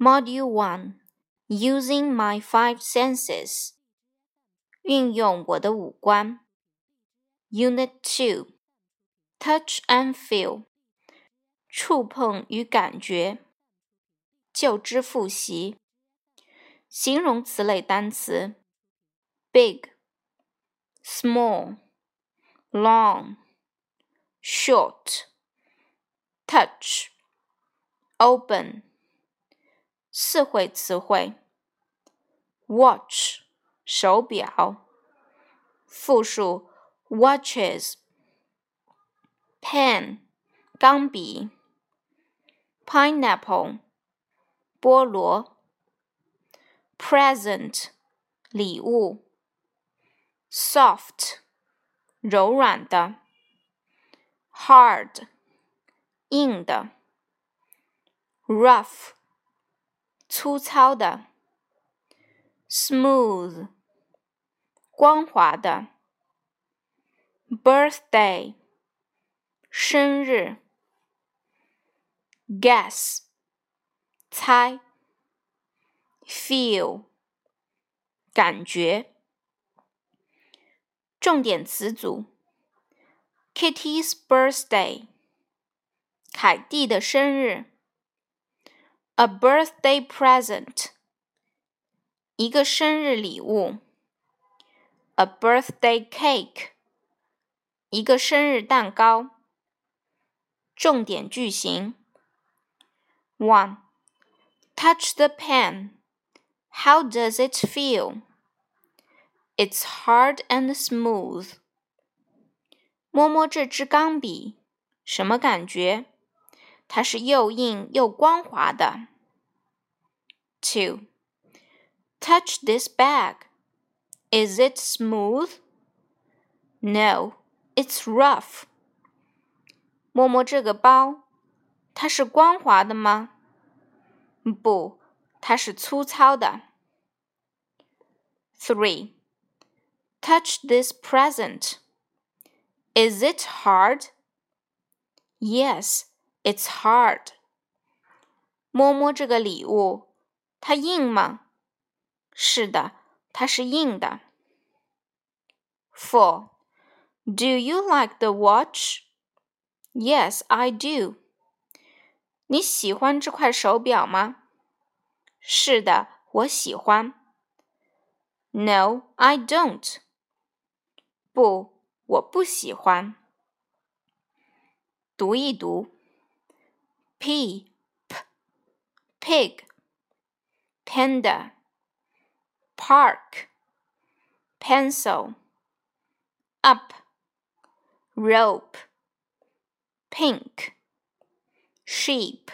Module 1 Using My Five Senses 运用我的五官 Unit 2 Touch and Feel 触碰与感觉旧知复习形容词类单词 Big Small Long Short Touch Open 四会词汇：watch 手表，复数 watches。pen 钢笔，pineapple 菠萝，present 礼物，soft 柔软的，hard 硬的，rough。 粗糙的，smooth，光滑的，birthday，生日，guess，猜，feel，感觉。重点词组：Kitty's birthday，凯蒂的生日。A birthday present，一个生日礼物。A birthday cake，一个生日蛋糕。重点句型：One, touch the pen. How does it feel? It's hard and smooth. 摸摸这支钢笔，什么感觉？ 它是又硬又光滑的。2. Touch this bag. Is it smooth? No, it's rough. 摸摸这个包，它是光滑的吗？不，它是粗糙的。3. Touch this present. Is it hard? Yes, it's hard. 摸摸这个礼物。它硬吗？是的，它是硬的。Four. Do you like the watch? Yes, I do. 你喜欢这块手表吗？是的，我喜欢。No, I don't. 不，我不喜欢。读一读。 P, p, pig panda, park, pencil, up, rope, pink, sheep,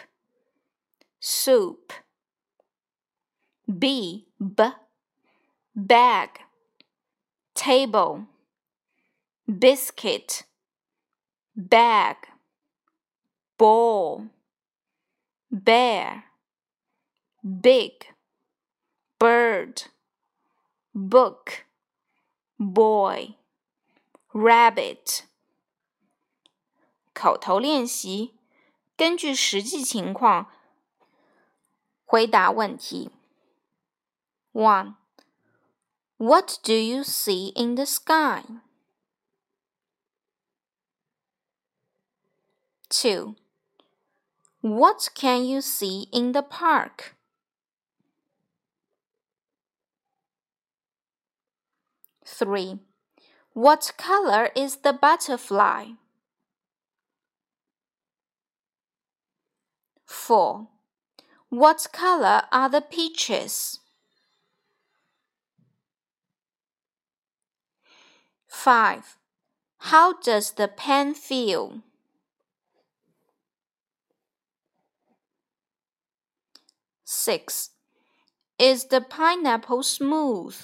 soup, b, b, bag, table, biscuit, bag, ball, bear, big bird, book, boy, rabbit。口头练习，根据实际情况回答问题。One. What do you see in the sky? Two. What can you see in the park? 3. What color is the butterfly? 4. What color are the peaches? 5. How does the pen feel? 6. Is the pineapple smooth?